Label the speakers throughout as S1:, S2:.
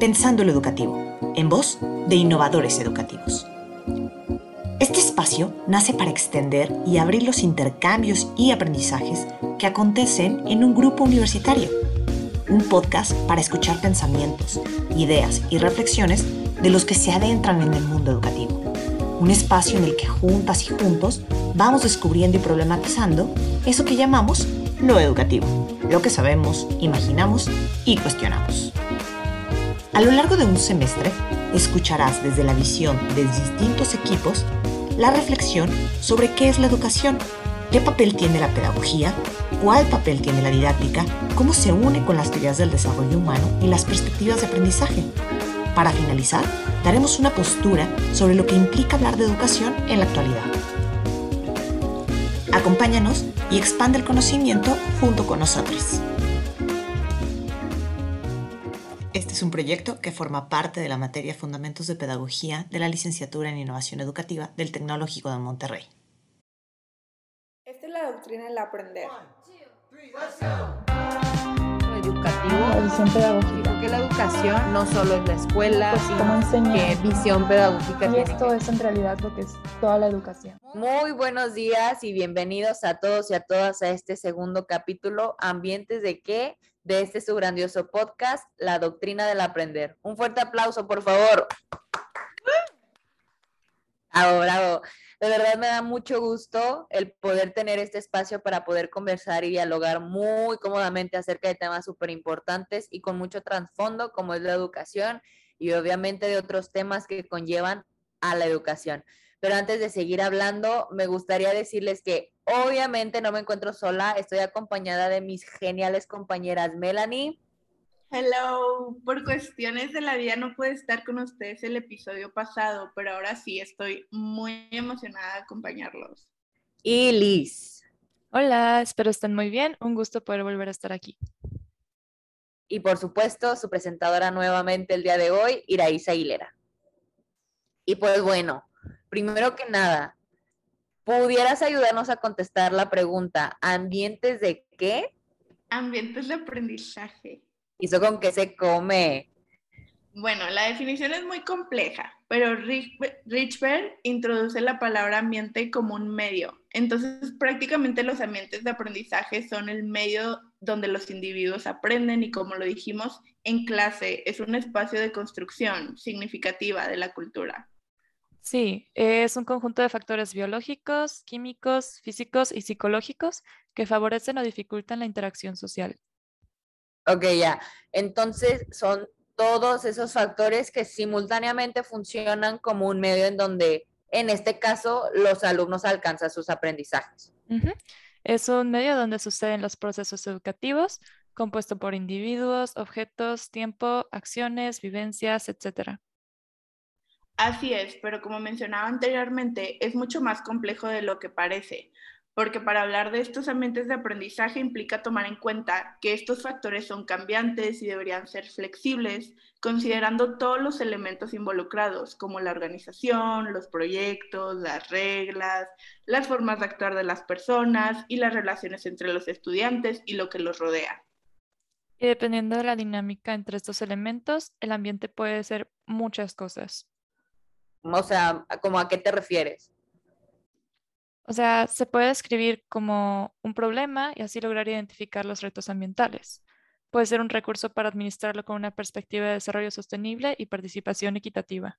S1: Pensando lo Educativo, en voz de innovadores educativos. Este espacio nace para extender y abrir los intercambios y aprendizajes que acontecen en un grupo universitario. Un podcast para escuchar pensamientos, ideas y reflexiones de los que se adentran en el mundo educativo. Un espacio en el que juntas y juntos vamos descubriendo y problematizando eso que llamamos lo educativo, lo que sabemos, imaginamos y cuestionamos. A lo largo de un semestre, escucharás desde la visión de distintos equipos la reflexión sobre qué es la educación, qué papel tiene la pedagogía, cuál papel tiene la didáctica, cómo se une con las teorías del desarrollo humano y las perspectivas de aprendizaje. Para finalizar, daremos una postura sobre lo que implica hablar de educación en la actualidad. Acompáñanos y expande el conocimiento junto con nosotros. Este es un proyecto que forma parte de la materia Fundamentos de Pedagogía de la Licenciatura en Innovación Educativa del Tecnológico de Monterrey.
S2: Esta es la doctrina del aprender.
S3: Educativo.
S4: La visión pedagógica.
S3: Porque la educación no solo es la escuela,
S4: Pues, ¿cómo
S3: sino
S4: enseñar?
S3: que visión pedagógica
S4: Y
S3: tiene
S4: esto
S3: que-
S4: es en realidad lo que es toda la educación.
S3: Muy buenos días y bienvenidos a todos y a todas a este segundo capítulo, Ambientes de qué, de este su grandioso podcast, La Doctrina del Aprender. Un fuerte aplauso, por favor. Bravo. De verdad me da mucho gusto el poder tener este espacio para poder conversar y dialogar muy cómodamente acerca de temas súper importantes y con mucho trasfondo, como es la educación y obviamente de otros temas que conllevan a la educación. Pero antes de seguir hablando, me gustaría decirles que obviamente no me encuentro sola, estoy acompañada de mis geniales compañeras Melanie.
S2: Hello, por cuestiones de la vida no pude estar con ustedes el episodio pasado, pero ahora sí estoy muy emocionada de acompañarlos.
S3: y Liz.
S4: Hola, espero estén muy bien. Un gusto poder volver a estar aquí.
S3: Y por supuesto, su presentadora nuevamente el día de hoy, Iraísa Aguilera. Y pues bueno, primero que nada, ¿pudieras ayudarnos a contestar la pregunta, ¿ambientes de qué?
S2: Ambientes de aprendizaje.
S3: ¿Y eso con qué se come?
S2: Bueno, la definición es muy compleja, pero Rich- Richberg introduce la palabra ambiente como un medio. Entonces, prácticamente los ambientes de aprendizaje son el medio donde los individuos aprenden y, como lo dijimos, en clase es un espacio de construcción significativa de la cultura.
S4: Sí, es un conjunto de factores biológicos, químicos, físicos y psicológicos que favorecen o dificultan la interacción social.
S3: Ok, ya. Entonces son todos esos factores que simultáneamente funcionan como un medio en donde, en este caso, los alumnos alcanzan sus aprendizajes.
S4: Es un medio donde suceden los procesos educativos, compuesto por individuos, objetos, tiempo, acciones, vivencias, etc.
S2: Así es, pero como mencionaba anteriormente, es mucho más complejo de lo que parece, porque para hablar de estos ambientes de aprendizaje implica tomar en cuenta que estos factores son cambiantes y deberían ser flexibles, considerando todos los elementos involucrados, como la organización, los proyectos, las reglas, las formas de actuar de las personas y las relaciones entre los estudiantes y lo que los rodea.
S4: Y dependiendo de la dinámica entre estos elementos, el ambiente puede ser muchas cosas.
S3: O sea, ¿cómo a qué te refieres?
S4: O sea, se puede describir como un problema y así lograr identificar los retos ambientales. Puede ser un recurso para administrarlo con una perspectiva de desarrollo sostenible y participación equitativa.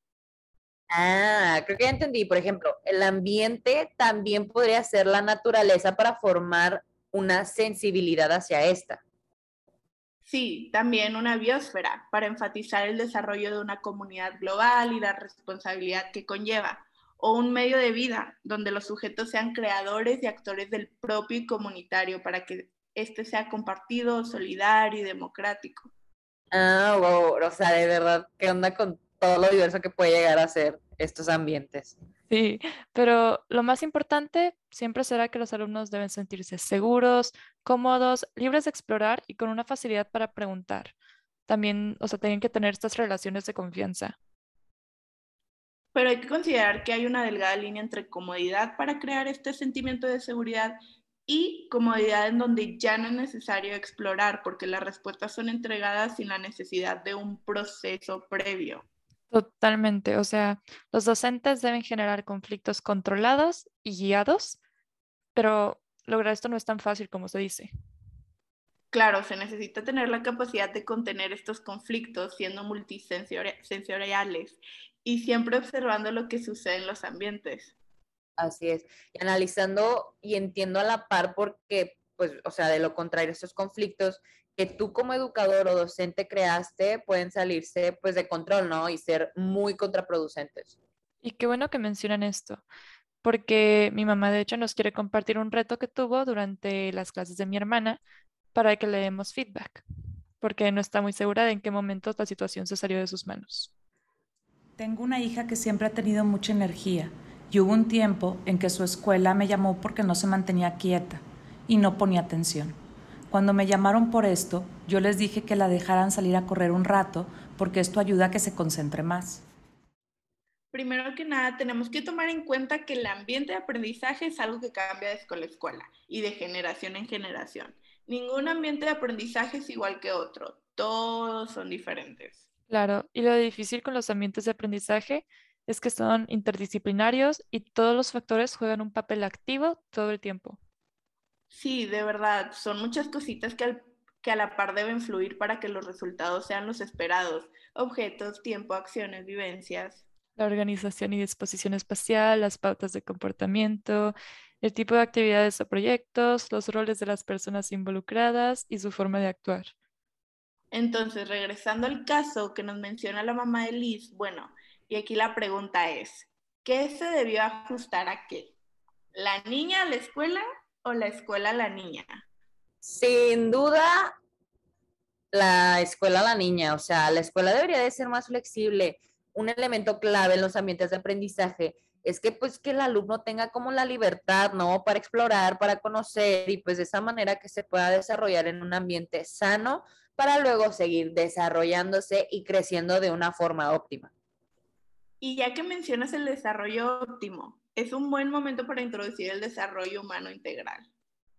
S3: Ah, creo que ya entendí. Por ejemplo, el ambiente también podría ser la naturaleza para formar una sensibilidad hacia esta.
S2: Sí, también una biosfera para enfatizar el desarrollo de una comunidad global y la responsabilidad que conlleva, o un medio de vida donde los sujetos sean creadores y actores del propio y comunitario para que éste sea compartido, solidario y democrático.
S3: Ah, wow, o sea, de verdad, ¿qué onda con todo lo diverso que puede llegar a ser estos ambientes?
S4: Sí, pero lo más importante siempre será que los alumnos deben sentirse seguros, cómodos, libres de explorar y con una facilidad para preguntar. También, o sea, tienen que tener estas relaciones de confianza.
S2: Pero hay que considerar que hay una delgada línea entre comodidad para crear este sentimiento de seguridad y comodidad en donde ya no es necesario explorar porque las respuestas son entregadas sin la necesidad de un proceso previo.
S4: Totalmente, o sea, los docentes deben generar conflictos controlados y guiados, pero lograr esto no es tan fácil como se dice.
S2: Claro, se necesita tener la capacidad de contener estos conflictos siendo multisensoriales y siempre observando lo que sucede en los ambientes.
S3: Así es, y analizando y entiendo a la par porque, pues, o sea, de lo contrario, estos conflictos que tú como educador o docente creaste pueden salirse, pues, de control, ¿no? Y ser muy contraproducentes.
S4: Y qué bueno que mencionan esto, porque mi mamá, de hecho, nos quiere compartir un reto que tuvo durante las clases de mi hermana para que le demos feedback, porque no está muy segura de en qué momento la situación se salió de sus manos.
S5: Tengo una hija que siempre ha tenido mucha energía y hubo un tiempo en que su escuela me llamó porque no se mantenía quieta y no ponía atención. Cuando me llamaron por esto, yo les dije que la dejaran salir a correr un rato porque esto ayuda a que se concentre más.
S2: Primero que nada, tenemos que tomar en cuenta que el ambiente de aprendizaje es algo que cambia de escuela a escuela y de generación en generación. Ningún ambiente de aprendizaje es igual que otro, todos son diferentes.
S4: Claro, y lo difícil con los ambientes de aprendizaje es que son interdisciplinarios y todos los factores juegan un papel activo todo el tiempo.
S2: Sí, de verdad, son muchas cositas que, que a la par deben fluir para que los resultados sean los esperados. Objetos, tiempo, acciones, vivencias.
S4: La organización y disposición espacial, las pautas de comportamiento, el tipo de actividades o proyectos, los roles de las personas involucradas y su forma de actuar.
S2: Entonces, regresando al caso que nos menciona la mamá de Liz, bueno, y aquí la pregunta es, ¿qué se debió ajustar a qué? ¿La niña a la escuela o la escuela a la niña?
S3: Sin duda, la escuela a la niña. O sea, la escuela debería de ser más flexible. Un elemento clave en los ambientes de aprendizaje es que pues que el alumno tenga como la libertad, ¿no? Para explorar, para conocer y pues de esa manera que se pueda desarrollar en un ambiente sano para luego seguir desarrollándose y creciendo de una forma óptima.
S2: Y ya que mencionas el desarrollo óptimo, es un buen momento para introducir el desarrollo humano integral.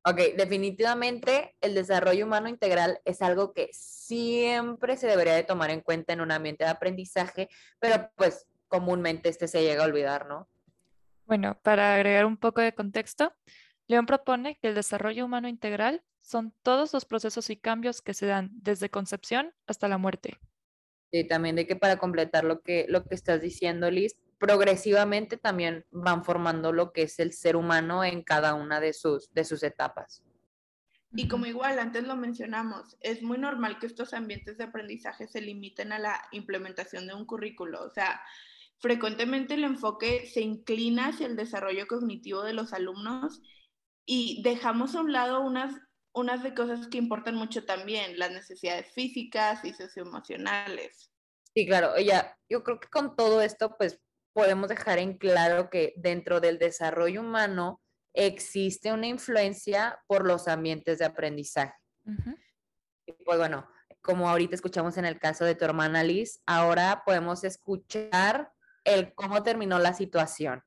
S3: Ok, definitivamente el desarrollo humano integral es algo que siempre se debería de tomar en cuenta en un ambiente de aprendizaje, pero pues comúnmente este se llega a olvidar, ¿no?
S4: Bueno, para agregar un poco de contexto, León propone que el desarrollo humano integral son todos los procesos y cambios que se dan desde concepción hasta la muerte.
S3: Y también de que para completar lo que, lo que estás diciendo, Liz, progresivamente también van formando lo que es el ser humano en cada una de sus, de sus etapas.
S2: Y como igual antes lo mencionamos, es muy normal que estos ambientes de aprendizaje se limiten a la implementación de un currículo. O sea, frecuentemente el enfoque se inclina hacia el desarrollo cognitivo de los alumnos y dejamos a un lado unas unas de cosas que importan mucho también, las necesidades físicas y socioemocionales.
S3: Sí, claro, ya, yo creo que con todo esto, pues podemos dejar en claro que dentro del desarrollo humano existe una influencia por los ambientes de aprendizaje. Y pues bueno, como ahorita escuchamos en el caso de tu hermana Liz, ahora podemos escuchar el cómo terminó la situación.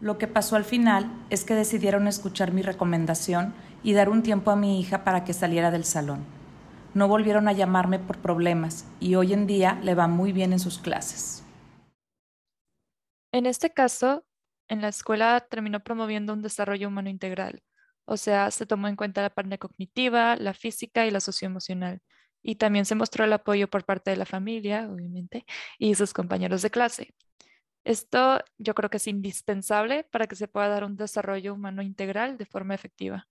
S5: Lo que pasó al final es que decidieron escuchar mi recomendación y dar un tiempo a mi hija para que saliera del salón. No volvieron a llamarme por problemas y hoy en día le va muy bien en sus clases.
S4: En este caso, en la escuela terminó promoviendo un desarrollo humano integral, o sea, se tomó en cuenta la parte cognitiva, la física y la socioemocional. Y también se mostró el apoyo por parte de la familia, obviamente, y sus compañeros de clase. Esto yo creo que es indispensable para que se pueda dar un desarrollo humano integral de forma efectiva.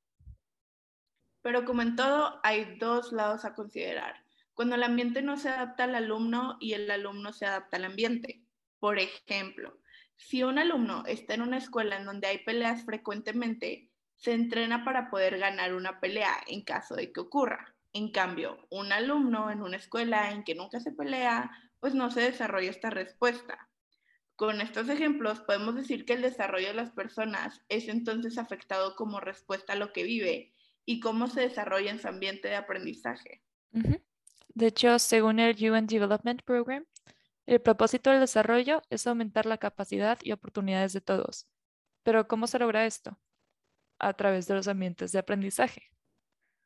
S2: Pero como en todo, hay dos lados a considerar. Cuando el ambiente no se adapta al alumno y el alumno se adapta al ambiente. Por ejemplo, si un alumno está en una escuela en donde hay peleas frecuentemente, se entrena para poder ganar una pelea en caso de que ocurra. En cambio, un alumno en una escuela en que nunca se pelea, pues no se desarrolla esta respuesta. Con estos ejemplos podemos decir que el desarrollo de las personas es entonces afectado como respuesta a lo que vive y cómo se desarrolla en su ambiente de aprendizaje.
S4: De hecho, según el UN Development Program, el propósito del desarrollo es aumentar la capacidad y oportunidades de todos. Pero ¿cómo se logra esto? a través de los ambientes de aprendizaje.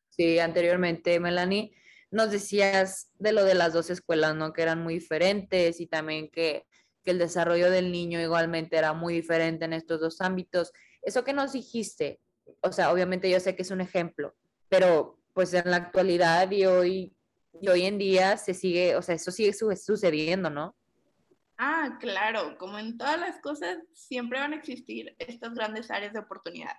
S3: Sí, anteriormente, Melanie, nos decías de lo de las dos escuelas, ¿no? Que eran muy diferentes y también que, que el desarrollo del niño igualmente era muy diferente en estos dos ámbitos. Eso que nos dijiste, o sea, obviamente yo sé que es un ejemplo, pero pues en la actualidad y hoy, y hoy en día se sigue, o sea, eso sigue sucediendo, ¿no?
S2: Ah, claro, como en todas las cosas, siempre van a existir estas grandes áreas de oportunidad.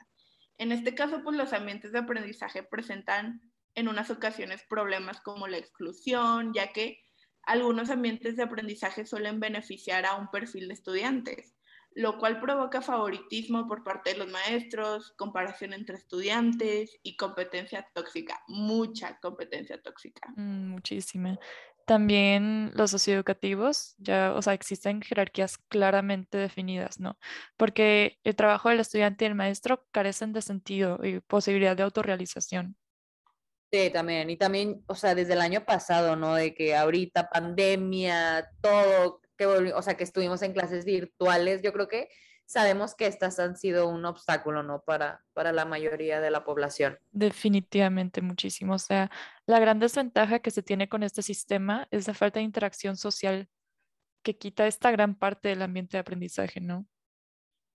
S2: En este caso, pues los ambientes de aprendizaje presentan en unas ocasiones problemas como la exclusión, ya que algunos ambientes de aprendizaje suelen beneficiar a un perfil de estudiantes, lo cual provoca favoritismo por parte de los maestros, comparación entre estudiantes y competencia tóxica, mucha competencia tóxica.
S4: Mm, muchísima. También los socioeducativos, ya, o sea, existen jerarquías claramente definidas, ¿no? Porque el trabajo del estudiante y el maestro carecen de sentido y posibilidad de autorrealización.
S3: Sí, también. Y también, o sea, desde el año pasado, ¿no? De que ahorita pandemia, todo, que o sea, que estuvimos en clases virtuales, yo creo que sabemos que estas han sido un obstáculo, ¿no? Para, para la mayoría de la población.
S4: Definitivamente muchísimo. O sea, la gran desventaja que se tiene con este sistema es la falta de interacción social que quita esta gran parte del ambiente de aprendizaje, ¿no?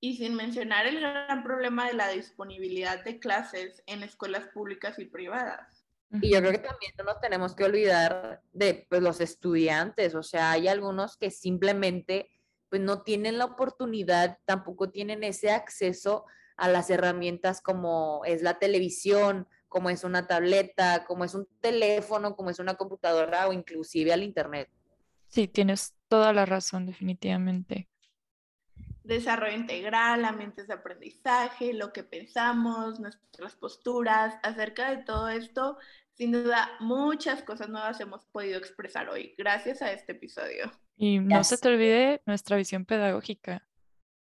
S2: Y sin mencionar el gran problema de la disponibilidad de clases en escuelas públicas y privadas.
S3: Y yo creo que también no nos tenemos que olvidar de pues, los estudiantes, o sea, hay algunos que simplemente pues no tienen la oportunidad, tampoco tienen ese acceso a las herramientas como es la televisión, como es una tableta, como es un teléfono, como es una computadora o inclusive al internet.
S4: Sí, tienes toda la razón, definitivamente.
S2: Desarrollo integral, ambientes de aprendizaje, lo que pensamos, nuestras posturas, acerca de todo esto sin duda, muchas cosas nuevas hemos podido expresar hoy gracias a este episodio.
S4: Y no se te olvide nuestra visión pedagógica.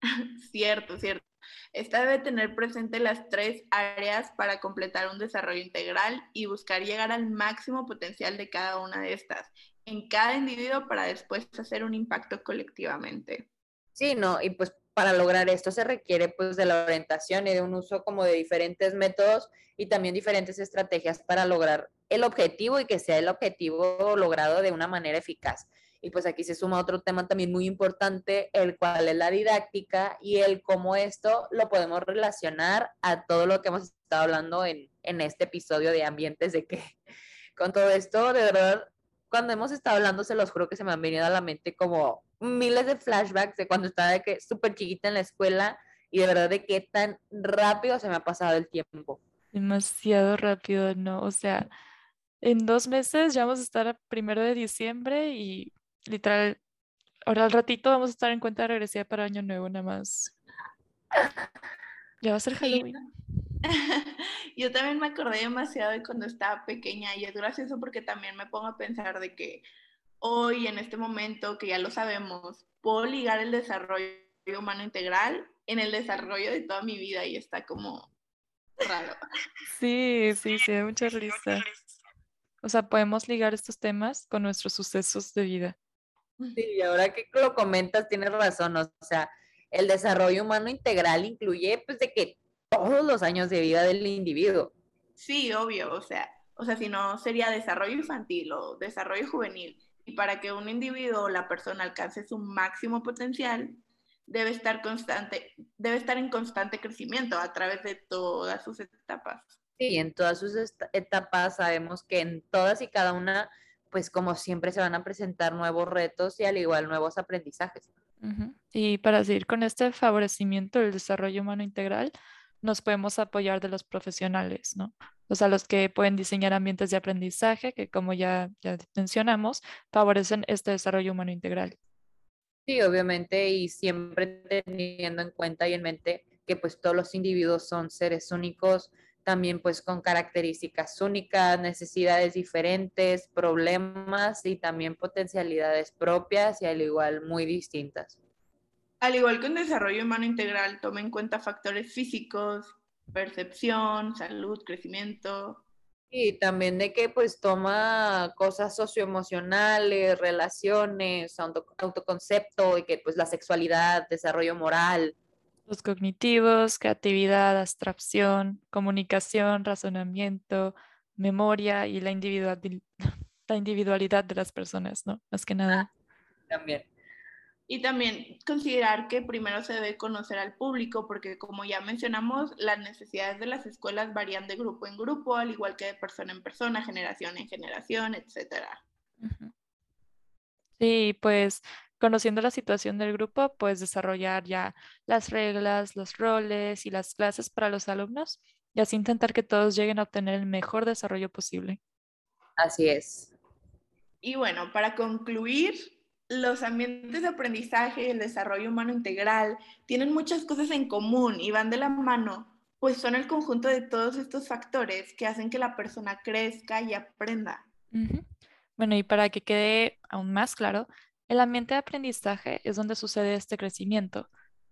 S2: cierto, cierto. Esta debe tener presente las tres áreas para completar un desarrollo integral y buscar llegar al máximo potencial de cada una de estas en cada individuo para después hacer un impacto colectivamente.
S3: Sí, no, y pues para lograr esto se requiere pues de la orientación y de un uso como de diferentes métodos y también diferentes estrategias para lograr el objetivo y que sea el objetivo logrado de una manera eficaz. Y pues aquí se suma otro tema también muy importante, el cual es la didáctica y el cómo esto lo podemos relacionar a todo lo que hemos estado hablando en, en este episodio de ambientes de que con todo esto, de verdad, cuando hemos estado hablando, se los juro que se me han venido a la mente como miles de flashbacks de cuando estaba de que súper chiquita en la escuela y de verdad de qué tan rápido se me ha pasado el tiempo.
S4: Demasiado rápido, ¿no? O sea, en dos meses ya vamos a estar a primero de diciembre y literal, ahora al ratito vamos a estar en cuenta regresiva para Año Nuevo nada más. Ya va a ser Halloween.
S2: Yo también me acordé demasiado de cuando estaba pequeña y es gracioso porque también me pongo a pensar de que hoy, en este momento, que ya lo sabemos, puedo ligar el desarrollo humano integral en el desarrollo de toda mi vida y está como raro.
S4: Sí, sí, sí, da mucha risa. O sea, podemos ligar estos temas con nuestros sucesos de vida.
S3: Sí, y ahora que lo comentas, tienes razón. O sea, el desarrollo humano integral incluye, pues, de que todos los años de vida del individuo.
S2: Sí, obvio. O sea, o sea, si no sería desarrollo infantil o desarrollo juvenil. Y para que un individuo o la persona alcance su máximo potencial, debe estar, constante, debe estar en constante crecimiento a través de todas sus etapas.
S3: Sí, en todas sus etapas sabemos que en todas y cada una, pues como siempre se van a presentar nuevos retos y al igual nuevos aprendizajes.
S4: Y para seguir con este favorecimiento del desarrollo humano integral, nos podemos apoyar de los profesionales, ¿no? O sea, los que pueden diseñar ambientes de aprendizaje que, como ya, ya mencionamos, favorecen este desarrollo humano integral.
S3: Sí, obviamente, y siempre teniendo en cuenta y en mente que pues todos los individuos son seres únicos, también pues con características únicas, necesidades diferentes, problemas y también potencialidades propias y al igual muy distintas.
S2: Al igual que un desarrollo humano integral, toma en cuenta factores físicos, percepción, salud, crecimiento.
S3: Y también de que pues toma cosas socioemocionales, relaciones, autoconcepto y que pues la sexualidad, desarrollo moral.
S4: Los cognitivos, creatividad, abstracción, comunicación, razonamiento, memoria y la, la individualidad de las personas, ¿no? Más que nada.
S3: También.
S2: Y también considerar que primero se debe conocer al público, porque como ya mencionamos, las necesidades de las escuelas varían de grupo en grupo, al igual que de persona en persona, generación en generación, etc.
S4: Sí, pues conociendo la situación del grupo, pues desarrollar ya las reglas, los roles y las clases para los alumnos y así intentar que todos lleguen a obtener el mejor desarrollo posible.
S3: Así es.
S2: Y bueno, para concluir, los ambientes de aprendizaje y el desarrollo humano integral tienen muchas cosas en común y van de la mano, pues son el conjunto de todos estos factores que hacen que la persona crezca y aprenda.
S4: Bueno, y para que quede aún más claro, el ambiente de aprendizaje es donde sucede este crecimiento,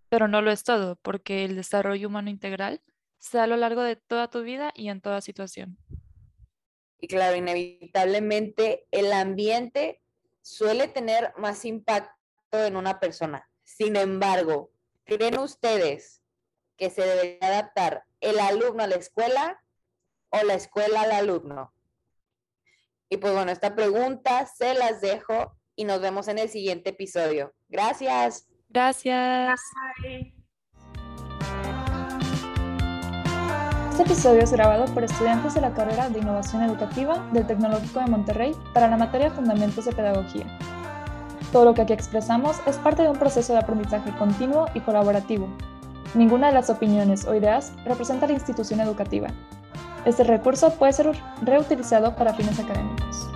S4: pero no lo es todo, porque el desarrollo humano integral se da a lo largo de toda tu vida y en toda situación.
S3: Y claro, inevitablemente el ambiente suele tener más impacto en una persona. Sin embargo, ¿creen ustedes que se debería adaptar el alumno a la escuela o la escuela al alumno? Y pues bueno, esta pregunta se las dejo y nos vemos en el siguiente episodio. Gracias.
S4: Gracias.
S6: Este episodio es grabado por estudiantes de la carrera de Innovación Educativa del Tecnológico de Monterrey para la materia Fundamentos de Pedagogía. Todo lo que aquí expresamos es parte de un proceso de aprendizaje continuo y colaborativo. Ninguna de las opiniones o ideas representa la institución educativa. Este recurso puede ser reutilizado para fines académicos.